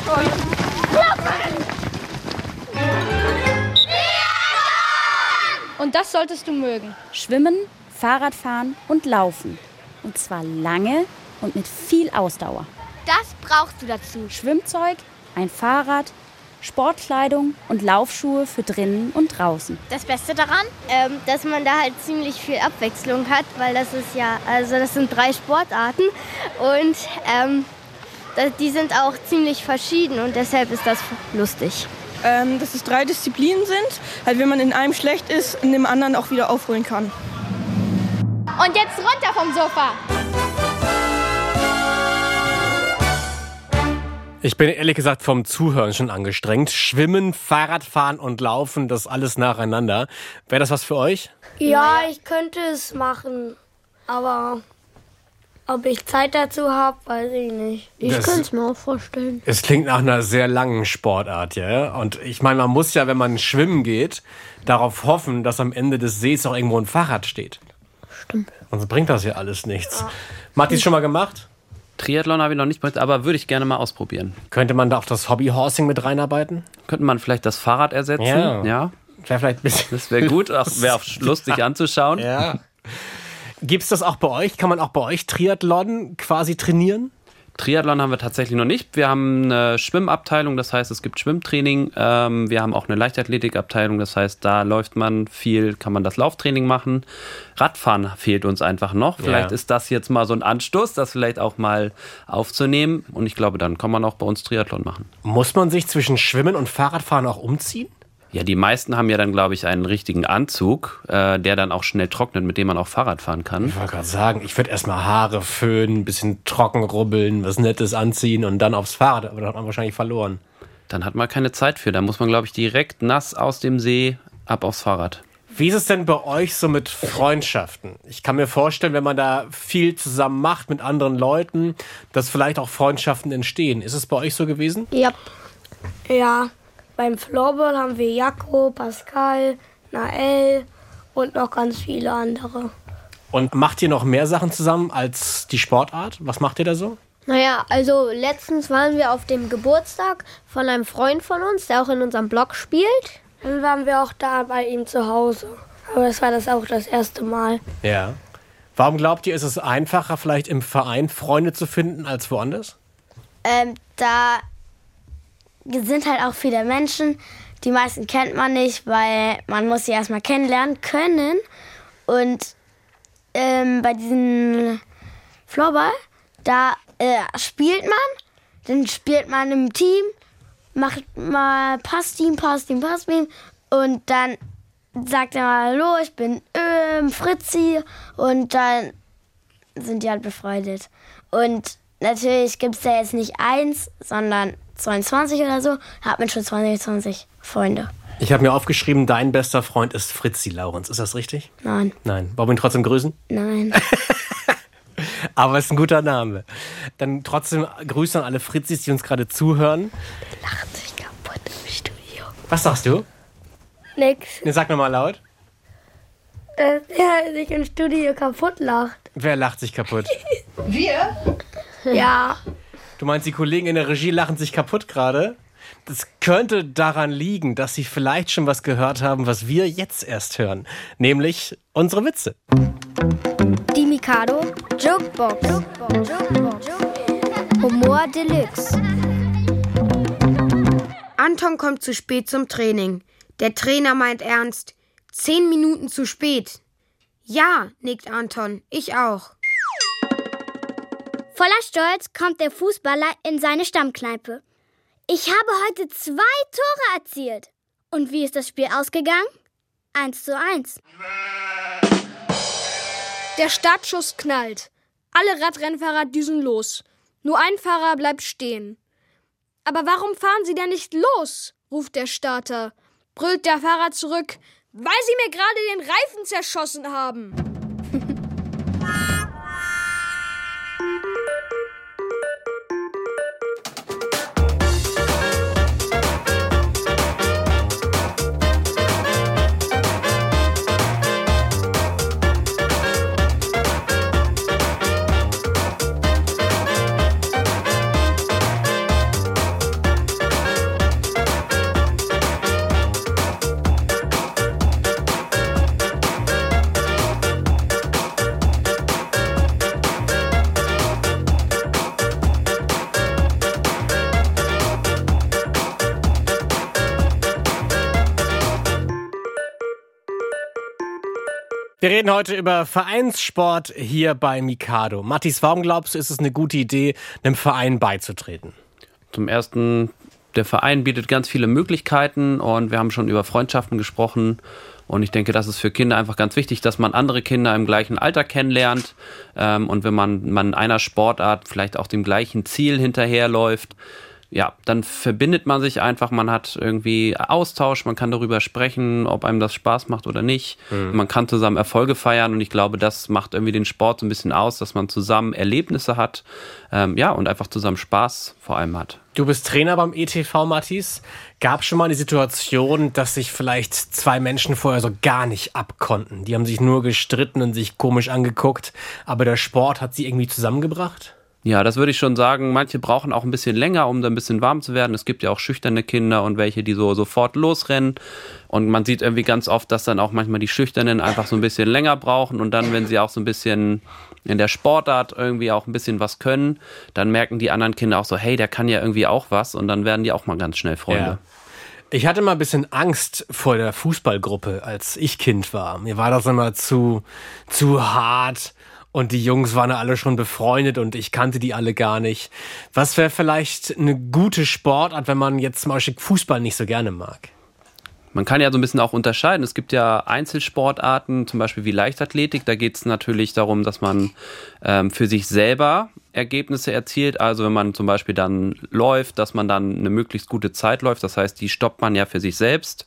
Und das solltest du mögen. Schwimmen, Fahrradfahren und Laufen. Und zwar lange und mit viel Ausdauer. Das brauchst du dazu. Schwimmzeug, ein Fahrrad, Sportkleidung und Laufschuhe für drinnen und draußen. Das Beste daran? Ähm, dass man da halt ziemlich viel Abwechslung hat, weil das ist ja, also das sind drei Sportarten und ähm, die sind auch ziemlich verschieden und deshalb ist das lustig. Ähm, dass es drei Disziplinen sind, halt wenn man in einem schlecht ist, in dem anderen auch wieder aufholen kann. Und jetzt runter vom Sofa. Ich bin ehrlich gesagt vom Zuhören schon angestrengt. Schwimmen, Fahrradfahren und Laufen, das alles nacheinander. Wäre das was für euch? Ja, ich könnte es machen, aber ob ich Zeit dazu habe, weiß ich nicht. Ich könnte es mir auch vorstellen. Es klingt nach einer sehr langen Sportart, ja. Und ich meine, man muss ja, wenn man schwimmen geht, darauf hoffen, dass am Ende des Sees auch irgendwo ein Fahrrad steht. Stimmt. Sonst bringt das ja alles nichts. Matthias schon mal gemacht? Triathlon habe ich noch nicht gemacht, aber würde ich gerne mal ausprobieren. Könnte man da auch das Hobbyhorsing mit reinarbeiten? Könnte man vielleicht das Fahrrad ersetzen? Ja. ja. Wäre vielleicht ein bisschen. Das wäre gut, wäre auch lustig anzuschauen. Ja. Gibt's das auch bei euch? Kann man auch bei euch Triathlon quasi trainieren? Triathlon haben wir tatsächlich noch nicht. Wir haben eine Schwimmabteilung, das heißt, es gibt Schwimmtraining. Ähm, wir haben auch eine Leichtathletikabteilung, das heißt, da läuft man viel, kann man das Lauftraining machen. Radfahren fehlt uns einfach noch. Vielleicht Ja. ist das jetzt mal so ein Anstoß, das vielleicht auch mal aufzunehmen. Und ich glaube, dann kann man auch bei uns Triathlon machen. Muss man sich zwischen Schwimmen und Fahrradfahren auch umziehen? Ja, die meisten haben ja dann, glaube ich, einen richtigen Anzug, äh, der dann auch schnell trocknet, mit dem man auch Fahrrad fahren kann. Ich wollte gerade sagen, ich würde erstmal Haare föhnen, ein bisschen trocken rubbeln, was Nettes anziehen und dann aufs Fahrrad. Aber da hat man wahrscheinlich verloren. Dann hat man keine Zeit für. Da muss man, glaube ich, direkt nass aus dem See ab aufs Fahrrad. Wie ist es denn bei euch so mit Freundschaften? Ich kann mir vorstellen, wenn man da viel zusammen macht mit anderen Leuten, dass vielleicht auch Freundschaften entstehen. Ist es bei euch so gewesen? Ja. Ja, beim Floorball haben wir Jaco, Pascal, Nael und noch ganz viele andere. Und macht ihr noch mehr Sachen zusammen als die Sportart? Was macht ihr da so? Naja, also letztens waren wir auf dem Geburtstag von einem Freund von uns, der auch in unserem Blog spielt. Dann waren wir auch da bei ihm zu Hause. Aber es war das auch das erste Mal. Ja. Warum glaubt ihr, ist es einfacher, vielleicht im Verein Freunde zu finden als woanders? Ähm, da sind halt auch viele Menschen. Die meisten kennt man nicht, weil man muss sie erstmal kennenlernen können. Und ähm, bei diesem Floorball, da äh, spielt man, dann spielt man im Team, macht mal Passteam, Passteam, Passteam und dann sagt er mal, hallo, ich bin ähm, Fritzi und dann sind die halt befreundet. Und natürlich gibt es da jetzt nicht eins, sondern 22 oder so. Hat man schon 22 Freunde. Ich habe mir aufgeschrieben, dein bester Freund ist Fritzi Laurenz. Ist das richtig? Nein, Nein. Wollen wir ihn trotzdem grüßen? nein. Aber ist ein guter Name. Dann trotzdem Grüße an alle Fritzis, die uns gerade zuhören. Lacht sich kaputt im Studio. Was sagst du? Nix. Ne, sag nochmal laut. Dass er sich im Studio kaputt lacht. Wer lacht sich kaputt? Wir? Ja. Du meinst, die Kollegen in der Regie lachen sich kaputt gerade? Das könnte daran liegen, dass sie vielleicht schon was gehört haben, was wir jetzt erst hören. Nämlich unsere Witze. Die Mikado Jokebox. Humor Deluxe. Anton kommt zu spät zum Training. Der Trainer meint ernst. Zehn Minuten zu spät. Ja, nickt Anton. Ich auch. Voller Stolz kommt der Fußballer in seine Stammkneipe. Ich habe heute zwei Tore erzielt. Und wie ist das Spiel ausgegangen? 1 zu 1. Der Startschuss knallt. Alle Radrennfahrer düsen los. Nur ein Fahrer bleibt stehen. Aber warum fahren Sie denn nicht los? ruft der Starter. Brüllt der Fahrer zurück. Weil Sie mir gerade den Reifen zerschossen haben. Wir reden heute über Vereinssport hier bei Mikado. Mathis, warum glaubst du, ist es eine gute Idee, einem Verein beizutreten? Zum ersten, der Verein bietet ganz viele Möglichkeiten und wir haben schon über Freundschaften gesprochen. Und ich denke, das ist für Kinder einfach ganz wichtig, dass man andere Kinder im gleichen Alter kennenlernt. Ähm, und wenn man, man einer Sportart vielleicht auch dem gleichen Ziel hinterherläuft, ja, dann verbindet man sich einfach, man hat irgendwie Austausch, man kann darüber sprechen, ob einem das Spaß macht oder nicht. Mhm. Man kann zusammen Erfolge feiern und ich glaube, das macht irgendwie den Sport so ein bisschen aus, dass man zusammen Erlebnisse hat, ähm, ja, und einfach zusammen Spaß vor allem hat. Du bist Trainer beim ETV, Mathis. Gab schon mal die Situation, dass sich vielleicht zwei Menschen vorher so gar nicht abkonnten? Die haben sich nur gestritten und sich komisch angeguckt, aber der Sport hat sie irgendwie zusammengebracht? Ja, das würde ich schon sagen. Manche brauchen auch ein bisschen länger, um da ein bisschen warm zu werden. Es gibt ja auch schüchterne Kinder und welche, die so sofort losrennen. Und man sieht irgendwie ganz oft, dass dann auch manchmal die Schüchternen einfach so ein bisschen länger brauchen. Und dann, wenn sie auch so ein bisschen in der Sportart irgendwie auch ein bisschen was können, dann merken die anderen Kinder auch so, hey, der kann ja irgendwie auch was. Und dann werden die auch mal ganz schnell Freunde. Ja. Ich hatte mal ein bisschen Angst vor der Fußballgruppe, als ich Kind war. Mir war das immer zu, zu hart. Und die Jungs waren alle schon befreundet und ich kannte die alle gar nicht. Was wäre vielleicht eine gute Sportart, wenn man jetzt zum Beispiel Fußball nicht so gerne mag? Man kann ja so ein bisschen auch unterscheiden. Es gibt ja Einzelsportarten, zum Beispiel wie Leichtathletik. Da geht es natürlich darum, dass man ähm, für sich selber Ergebnisse erzielt. Also wenn man zum Beispiel dann läuft, dass man dann eine möglichst gute Zeit läuft. Das heißt, die stoppt man ja für sich selbst.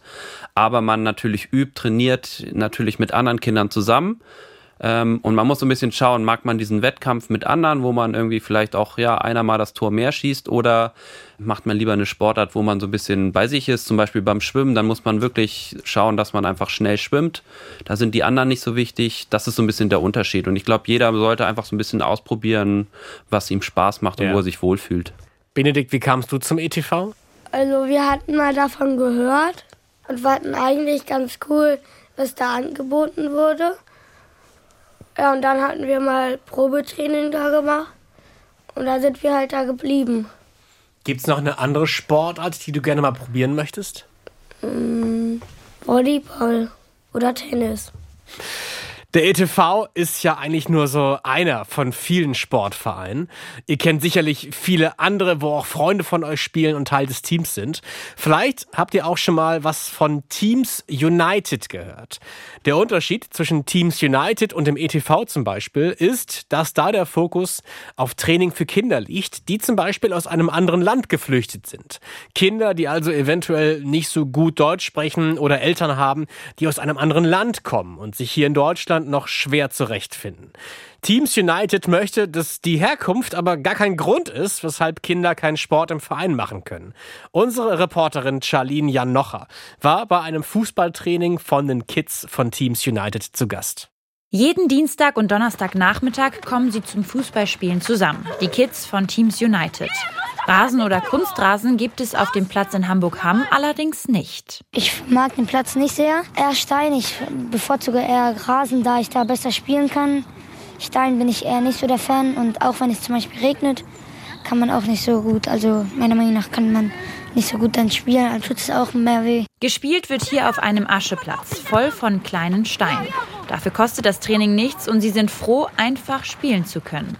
Aber man natürlich übt, trainiert natürlich mit anderen Kindern zusammen. Ähm, und man muss so ein bisschen schauen, mag man diesen Wettkampf mit anderen, wo man irgendwie vielleicht auch, ja, einer mal das Tor mehr schießt oder macht man lieber eine Sportart, wo man so ein bisschen bei sich ist, zum Beispiel beim Schwimmen, dann muss man wirklich schauen, dass man einfach schnell schwimmt. Da sind die anderen nicht so wichtig. Das ist so ein bisschen der Unterschied. Und ich glaube, jeder sollte einfach so ein bisschen ausprobieren, was ihm Spaß macht und Ja. wo er sich wohlfühlt. Benedikt, wie kamst du zum ETV? Also wir hatten mal davon gehört und fanden eigentlich ganz cool, was da angeboten wurde. Ja, und dann hatten wir mal Probetraining da gemacht und da sind wir halt da geblieben. Gibt's noch eine andere Sportart, die du gerne mal probieren möchtest? Mm, Volleyball oder Tennis. Der ETV ist ja eigentlich nur so einer von vielen Sportvereinen. Ihr kennt sicherlich viele andere, wo auch Freunde von euch spielen und Teil des Teams sind. Vielleicht habt ihr auch schon mal was von Teams United gehört. Der Unterschied zwischen Teams United und dem ETV zum Beispiel ist, dass da der Fokus auf Training für Kinder liegt, die zum Beispiel aus einem anderen Land geflüchtet sind. Kinder, die also eventuell nicht so gut Deutsch sprechen oder Eltern haben, die aus einem anderen Land kommen und sich hier in Deutschland noch schwer zurechtfinden. Teams United möchte, dass die Herkunft aber gar kein Grund ist, weshalb Kinder keinen Sport im Verein machen können. Unsere Reporterin Charlene Janocher war bei einem Fußballtraining von den Kids von Teams United zu Gast. Jeden Dienstag und Donnerstagnachmittag kommen sie zum Fußballspielen zusammen, die Kids von Teams United. Rasen oder Kunstrasen gibt es auf dem Platz in Hamburg-Hamm allerdings nicht. Ich mag den Platz nicht sehr. Eher Stein. Ich bevorzuge eher Rasen, da ich da besser spielen kann. Stein bin ich eher nicht so der Fan. Und auch wenn es zum Beispiel regnet, kann man auch nicht so gut. Also meiner Meinung nach kann man nicht so gut dann spielen. Dann tut es auch mehr weh. Gespielt wird hier auf einem Ascheplatz, voll von kleinen Steinen. Dafür kostet das Training nichts und sie sind froh, einfach spielen zu können.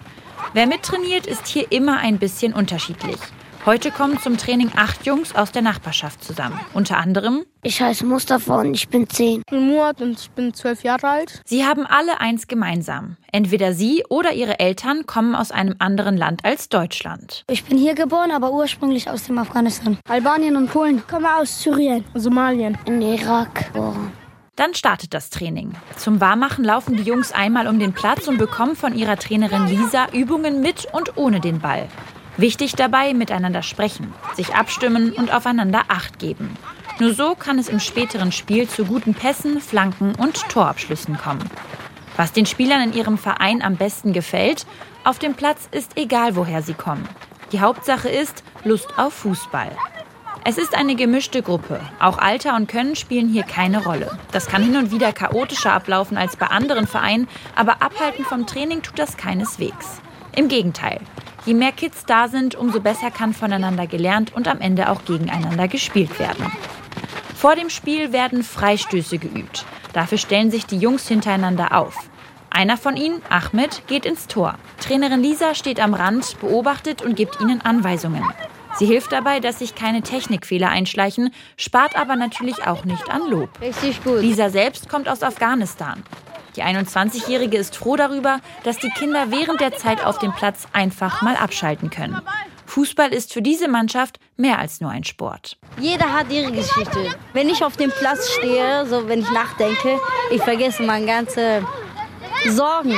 Wer mittrainiert, ist hier immer ein bisschen unterschiedlich. Heute kommen zum Training acht Jungs aus der Nachbarschaft zusammen. Unter anderem Ich heiße Mustafa und ich bin zehn. Ich bin Murat und ich bin zwölf Jahre alt. Sie haben alle eins gemeinsam. Entweder sie oder ihre Eltern kommen aus einem anderen Land als Deutschland. Ich bin hier geboren, aber ursprünglich aus dem Afghanistan. Albanien und Polen. Ich komme aus Syrien. Somalien. In Irak geboren. Dann startet das Training. Zum Warmachen laufen die Jungs einmal um den Platz und bekommen von ihrer Trainerin Lisa Übungen mit und ohne den Ball. Wichtig dabei, miteinander sprechen, sich abstimmen und aufeinander Acht geben. Nur so kann es im späteren Spiel zu guten Pässen, Flanken und Torabschlüssen kommen. Was den Spielern in ihrem Verein am besten gefällt, auf dem Platz ist egal, woher sie kommen. Die Hauptsache ist Lust auf Fußball. Es ist eine gemischte Gruppe. Auch Alter und Können spielen hier keine Rolle. Das kann hin und wieder chaotischer ablaufen als bei anderen Vereinen, aber abhalten vom Training tut das keineswegs. Im Gegenteil. Je mehr Kids da sind, umso besser kann voneinander gelernt und am Ende auch gegeneinander gespielt werden. Vor dem Spiel werden Freistöße geübt. Dafür stellen sich die Jungs hintereinander auf. Einer von ihnen, Ahmed, geht ins Tor. Trainerin Lisa steht am Rand, beobachtet und gibt ihnen Anweisungen. Sie hilft dabei, dass sich keine Technikfehler einschleichen, spart aber natürlich auch nicht an Lob. Richtig gut. Lisa selbst kommt aus Afghanistan. Die 21-Jährige ist froh darüber, dass die Kinder während der Zeit auf dem Platz einfach mal abschalten können. Fußball ist für diese Mannschaft mehr als nur ein Sport. Jeder hat ihre Geschichte. Wenn ich auf dem Platz stehe, so wenn ich nachdenke, ich vergesse meine ganze Sorgen.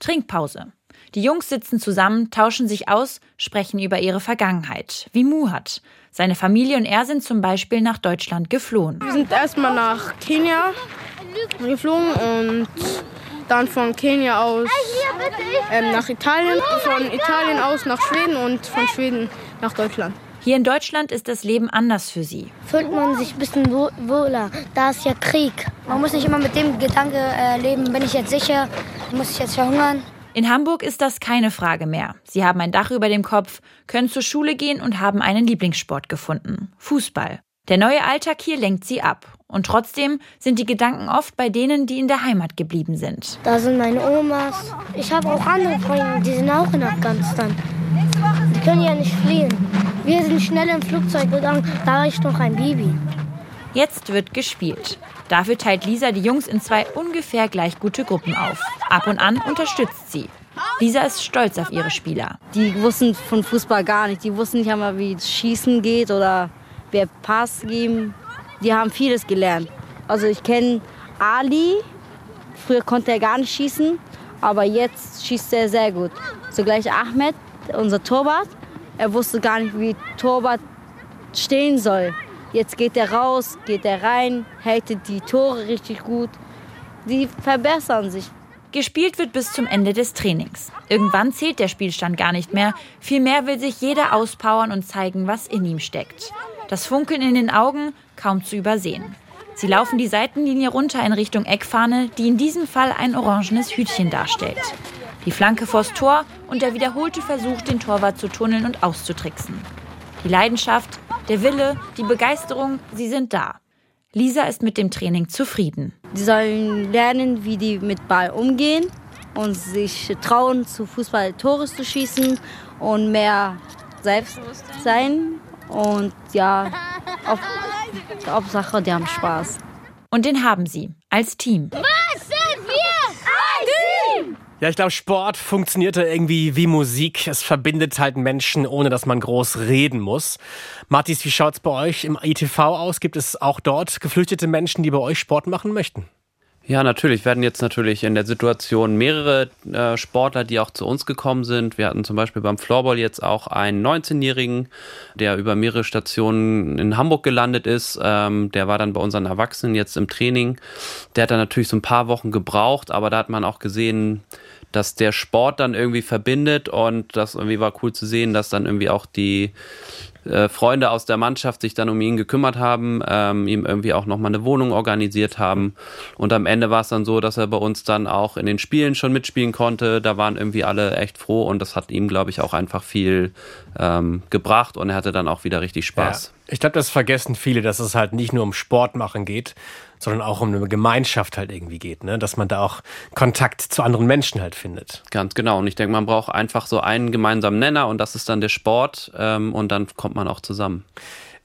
Trinkpause. Die Jungs sitzen zusammen, tauschen sich aus, sprechen über ihre Vergangenheit, wie Muhat. Seine Familie und er sind zum Beispiel nach Deutschland geflohen. Wir sind erstmal nach Kenia geflogen und dann von Kenia aus ähm, nach Italien, von Italien aus nach Schweden und von Schweden nach Deutschland. Hier in Deutschland ist das Leben anders für sie. Fühlt man sich ein bisschen wo- wohler. Da ist ja Krieg. Man muss nicht immer mit dem Gedanke äh, leben, bin ich jetzt sicher, muss ich jetzt verhungern. In Hamburg ist das keine Frage mehr. Sie haben ein Dach über dem Kopf, können zur Schule gehen und haben einen Lieblingssport gefunden. Fußball. Der neue Alltag hier lenkt sie ab. Und trotzdem sind die Gedanken oft bei denen, die in der Heimat geblieben sind. Da sind meine Omas. Ich habe auch andere Freunde, die sind auch in Afghanistan. Die können ja nicht fliehen. Wir sind schnell im Flugzeug gegangen, da war ich noch ein Baby. Jetzt wird gespielt. Dafür teilt Lisa die Jungs in zwei ungefähr gleich gute Gruppen auf. Ab und an unterstützt sie. Lisa ist stolz auf ihre Spieler. Die wussten von Fußball gar nicht. Die wussten nicht einmal, wie Schießen geht oder wer Pass geben. Die haben vieles gelernt. Also ich kenne Ali. Früher konnte er gar nicht schießen, aber jetzt schießt er sehr gut. Zugleich Ahmed, unser Torwart. Er wusste gar nicht, wie Torwart stehen soll. Jetzt geht er raus, geht er rein, hält die Tore richtig gut. Die verbessern sich. Gespielt wird bis zum Ende des Trainings. Irgendwann zählt der Spielstand gar nicht mehr. Vielmehr will sich jeder auspowern und zeigen, was in ihm steckt. Das Funkeln in den Augen kaum zu übersehen. Sie laufen die Seitenlinie runter in Richtung Eckfahne, die in diesem Fall ein orangenes Hütchen darstellt. Die Flanke vors Tor und der wiederholte Versuch, den Torwart zu tunneln und auszutricksen. Die Leidenschaft, der Wille, die Begeisterung, sie sind da. Lisa ist mit dem Training zufrieden. Die sollen lernen, wie die mit Ball umgehen und sich trauen, zu Fußball Tore zu schießen und mehr selbst sein. Und ja, auf, Hauptsache, die haben Spaß. Und den haben sie als Team. Was sind wir? Ein Team! Ja, ich glaube, Sport funktioniert irgendwie wie Musik. Es verbindet halt Menschen, ohne dass man groß reden muss. Mathis, wie schaut's bei euch im ITV aus? Gibt es auch dort geflüchtete Menschen, die bei euch Sport machen möchten? Ja, natürlich werden jetzt natürlich in der Situation mehrere äh, Sportler, die auch zu uns gekommen sind. Wir hatten zum Beispiel beim Floorball jetzt auch einen 19-Jährigen, der über mehrere Stationen in Hamburg gelandet ist. Ähm, der war dann bei unseren Erwachsenen jetzt im Training. Der hat dann natürlich so ein paar Wochen gebraucht, aber da hat man auch gesehen, dass der Sport dann irgendwie verbindet und das irgendwie war cool zu sehen, dass dann irgendwie auch die äh, Freunde aus der Mannschaft sich dann um ihn gekümmert haben, ähm, ihm irgendwie auch nochmal eine Wohnung organisiert haben. Und am Ende war es dann so, dass er bei uns dann auch in den Spielen schon mitspielen konnte. Da waren irgendwie alle echt froh und das hat ihm, glaube ich, auch einfach viel ähm, gebracht und er hatte dann auch wieder richtig Spaß. Ja. Ich glaube, das vergessen viele, dass es halt nicht nur um Sport machen geht, sondern auch um eine Gemeinschaft halt irgendwie geht, ne? Dass man da auch Kontakt zu anderen Menschen halt findet. Ganz genau. Und ich denke, man braucht einfach so einen gemeinsamen Nenner und das ist dann der Sport ähm, und dann kommt man auch zusammen.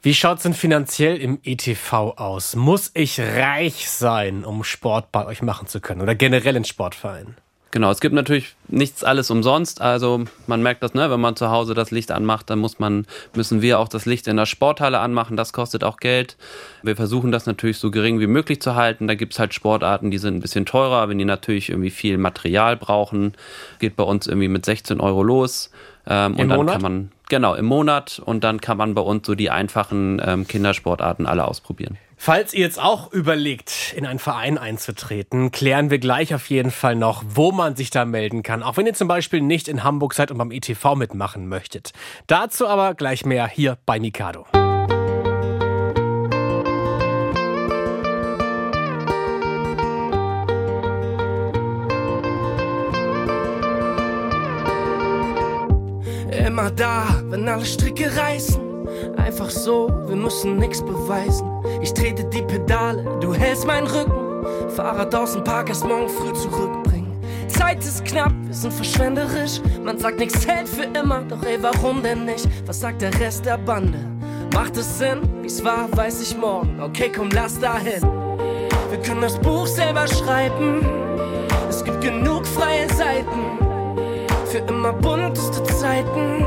Wie schaut's denn finanziell im ETV aus? Muss ich reich sein, um Sport bei euch machen zu können oder generell in Sportvereinen? Genau, es gibt natürlich nichts alles umsonst. Also man merkt das, ne, wenn man zu Hause das Licht anmacht, dann muss man, müssen wir auch das Licht in der Sporthalle anmachen. Das kostet auch Geld. Wir versuchen das natürlich so gering wie möglich zu halten. Da gibt's halt Sportarten, die sind ein bisschen teurer, wenn die natürlich irgendwie viel Material brauchen. Geht bei uns irgendwie mit 16 Euro los. Ähm, Im und dann Monat? kann man, genau, im Monat und dann kann man bei uns so die einfachen ähm, Kindersportarten alle ausprobieren. Falls ihr jetzt auch überlegt, in einen Verein einzutreten, klären wir gleich auf jeden Fall noch, wo man sich da melden kann. Auch wenn ihr zum Beispiel nicht in Hamburg seid und beim ETV mitmachen möchtet. Dazu aber gleich mehr hier bei Mikado. Immer da, wenn alle Stricke reißen. Einfach so, wir müssen nix beweisen. Ich trete die Pedale, du hältst meinen Rücken. Fahrrad aus dem Park erst morgen früh zurückbringen. Zeit ist knapp, wir sind verschwenderisch. Man sagt nichts hält für immer, doch ey, warum denn nicht? Was sagt der Rest der Bande? Macht es Sinn? Wie's war, weiß ich morgen. Okay, komm, lass dahin. Wir können das Buch selber schreiben. Es gibt genug freie Seiten. Für immer bunteste Zeiten.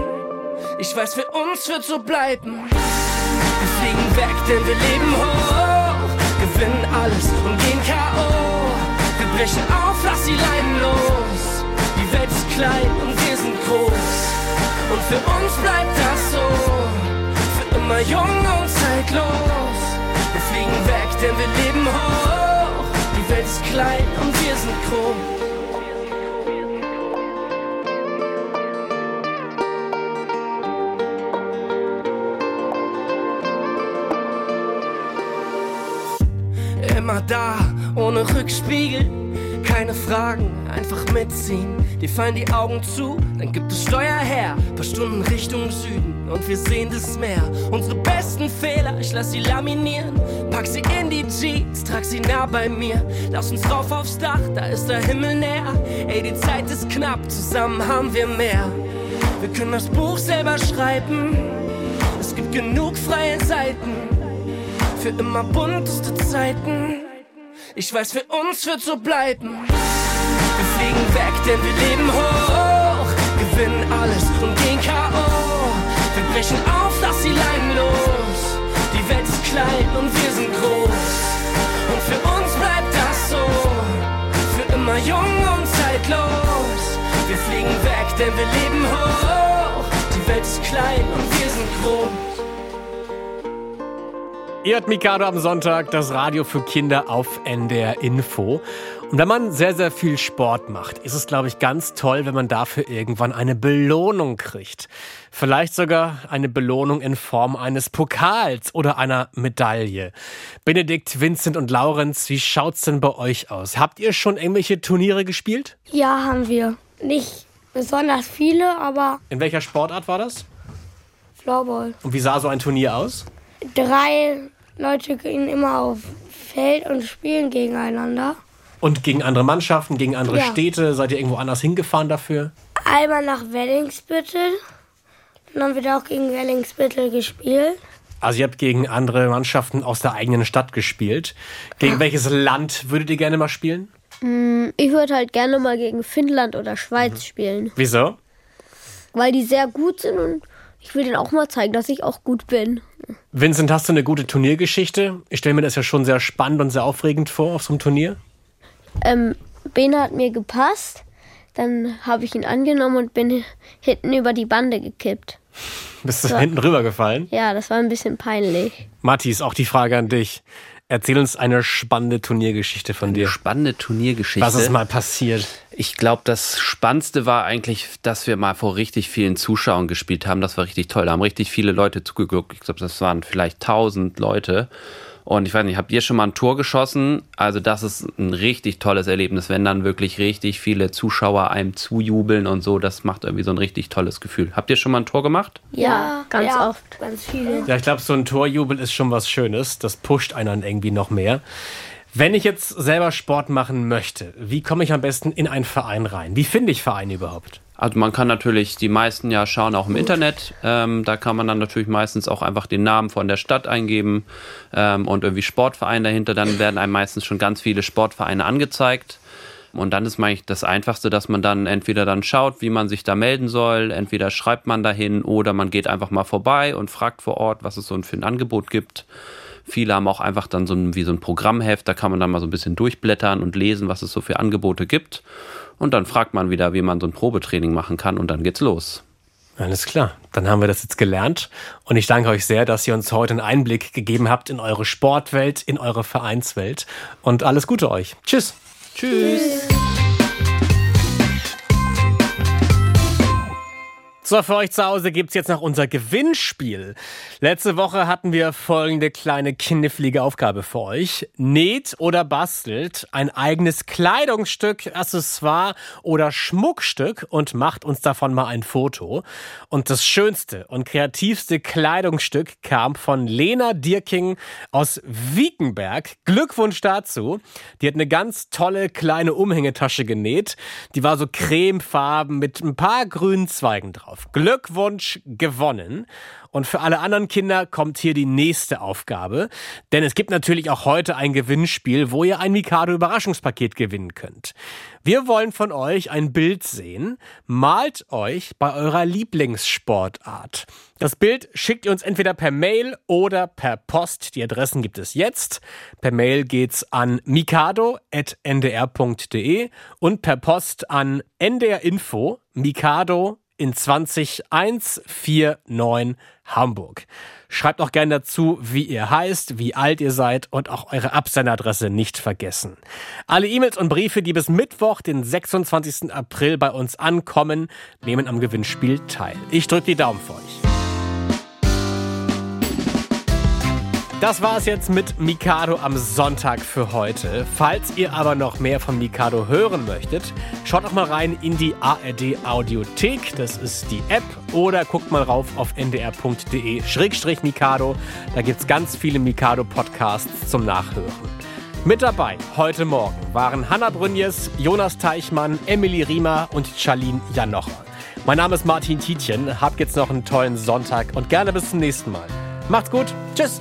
Ich weiß, für uns wird so bleiben. Wir fliegen weg, denn wir leben hoch. Gewinnen alles und gehen K.O. Wir brechen auf, lass die Leinen los. Die Welt ist klein und wir sind groß. Und für uns bleibt das so. Für immer jung und zeitlos. Wir fliegen weg, denn wir leben hoch. Die Welt ist klein und wir sind groß. Da, ohne Rückspiegel. Keine Fragen, einfach mitziehen. Dir fallen die Augen zu, dann gibt es Steuer her. Paar Stunden Richtung Süden und wir sehen das Meer. Unsere besten Fehler, ich lass sie laminieren. Pack sie in die Jeans, trag sie nah bei mir. Lass uns rauf aufs Dach, da ist der Himmel näher. Ey, die Zeit ist knapp, zusammen haben wir mehr. Wir können das Buch selber schreiben. Es gibt genug freie Seiten für immer bunteste Zeiten. Ich weiß, für uns wird so bleiben. Wir fliegen weg, denn wir leben hoch. Gewinnen alles und gehen K.O. Wir brechen auf, lass die Leinen los. Die Welt ist klein und wir sind groß. Und für uns bleibt das so. Für immer jung und zeitlos. Wir fliegen weg, denn wir leben hoch. Die Welt ist klein und wir sind groß. Ihr hört Mikado am Sonntag, das Radio für Kinder auf NDR Info. Und wenn man sehr, sehr viel Sport macht, ist es, glaube ich, ganz toll, wenn man dafür irgendwann eine Belohnung kriegt. Vielleicht sogar eine Belohnung in Form eines Pokals oder einer Medaille. Benedikt, Vincent und Laurenz, wie schaut's denn bei euch aus? Habt ihr schon irgendwelche Turniere gespielt? Ja, haben wir. Nicht besonders viele, aber In welcher Sportart war das? Floorball. Und wie sah so ein Turnier aus? Drei Leute gehen immer auf Feld und spielen gegeneinander. Und gegen andere Mannschaften, gegen andere Ja. Städte? Seid ihr irgendwo anders hingefahren dafür? Einmal nach Wellingsbüttel. Dann haben wir da auch gegen Wellingsbüttel gespielt. Also ihr habt gegen andere Mannschaften aus der eigenen Stadt gespielt. Gegen welches Land würdet ihr gerne mal spielen? Mm, Ich würde halt gerne mal gegen Finnland oder Schweiz spielen, Wieso? weil die sehr gut sind und ich will denen auch mal zeigen, dass ich auch gut bin. Vincent, hast du eine gute Turniergeschichte? Ich stelle mir das ja schon sehr spannend und sehr aufregend vor auf so einem Turnier. Ähm, Bene hat mir gepasst, dann habe ich ihn angenommen und bin hinten über die Bande gekippt. Bist du So. hinten rübergefallen? Ja, das war ein bisschen peinlich. Mathis, auch die Frage an dich. Erzähl uns eine spannende Turniergeschichte von dir. Spannende Turniergeschichte. Was ist mal passiert? Ich glaube, das Spannendste war eigentlich, dass wir mal vor richtig vielen Zuschauern gespielt haben. Das war richtig toll. Da haben richtig viele Leute zugeguckt. Ich glaube, das waren vielleicht 1000 Leute. Und ich weiß nicht, habt ihr schon mal ein Tor geschossen? Also das ist ein richtig tolles Erlebnis, wenn dann wirklich richtig viele Zuschauer einem zujubeln und so. Das macht irgendwie so ein richtig tolles Gefühl. Habt ihr schon mal ein Tor gemacht? Ja, ganz ja, oft. Ganz viele. Ja, ich glaube, so ein Torjubel ist schon was Schönes. Das pusht einen irgendwie noch mehr. Wenn ich jetzt selber Sport machen möchte, wie komme ich am besten in einen Verein rein? Wie finde ich Vereine überhaupt? Also man kann natürlich die meisten ja schauen auch im Internet. Ähm, da kann man dann natürlich meistens auch einfach den Namen von der Stadt eingeben ähm, und irgendwie Sportverein dahinter. Dann werden einem meistens schon ganz viele Sportvereine angezeigt. Und dann ist eigentlich das Einfachste, dass man dann entweder dann schaut, wie man sich da melden soll. Entweder schreibt man dahin oder man geht einfach mal vorbei und fragt vor Ort, was es so für ein Angebot gibt. Viele haben auch einfach dann so ein, wie so ein Programmheft, da kann man dann mal so ein bisschen durchblättern und lesen, was es so für Angebote gibt. Und dann fragt man wieder, wie man so ein Probetraining machen kann und dann geht's los. Alles klar, dann haben wir das jetzt gelernt. Und ich danke euch sehr, dass ihr uns heute einen Einblick gegeben habt in eure Sportwelt, in eure Vereinswelt. Und alles Gute euch. Tschüss. Tschüss. So, für euch zu Hause gibt's jetzt noch unser Gewinnspiel. Letzte Woche hatten wir folgende kleine knifflige Aufgabe für euch. Näht oder bastelt ein eigenes Kleidungsstück, Accessoire oder Schmuckstück und macht uns davon mal ein Foto. Und das schönste und kreativste Kleidungsstück kam von Lena Dirking aus Wiekenberg. Glückwunsch dazu. Die hat eine ganz tolle kleine Umhängetasche genäht. Die war so cremefarben mit ein paar grünen Zweigen drauf. Glückwunsch gewonnen. Und für alle anderen Kinder kommt hier die nächste Aufgabe. Denn es gibt natürlich auch heute ein Gewinnspiel, wo ihr ein Mikado Überraschungspaket gewinnen könnt. Wir wollen von euch ein Bild sehen. Malt euch bei eurer Lieblingssportart. Das Bild schickt ihr uns entweder per Mail oder per Post. Die Adressen gibt es jetzt. Per Mail geht's an mikado.ndr.de und per Post an ndrinfo mikado in 20149 Hamburg. Schreibt auch gerne dazu, wie ihr heißt, wie alt ihr seid und auch eure Absenderadresse nicht vergessen. Alle E-Mails und Briefe, die bis Mittwoch, den 26. April bei uns ankommen, nehmen am Gewinnspiel teil. Ich drücke die Daumen für euch. Das war es jetzt mit Mikado am Sonntag für heute. Falls ihr aber noch mehr von Mikado hören möchtet, schaut doch mal rein in die ARD Audiothek. Das ist die App. Oder guckt mal rauf auf ndr.de-mikado. Da gibt es ganz viele Mikado-Podcasts zum Nachhören. Mit dabei heute Morgen waren Hanna Brünjes, Jonas Teichmann, Emily Riemer und Charlene Janocher. Mein Name ist Martin Tietjen. Habt jetzt noch einen tollen Sonntag und gerne bis zum nächsten Mal. Macht's gut. Tschüss.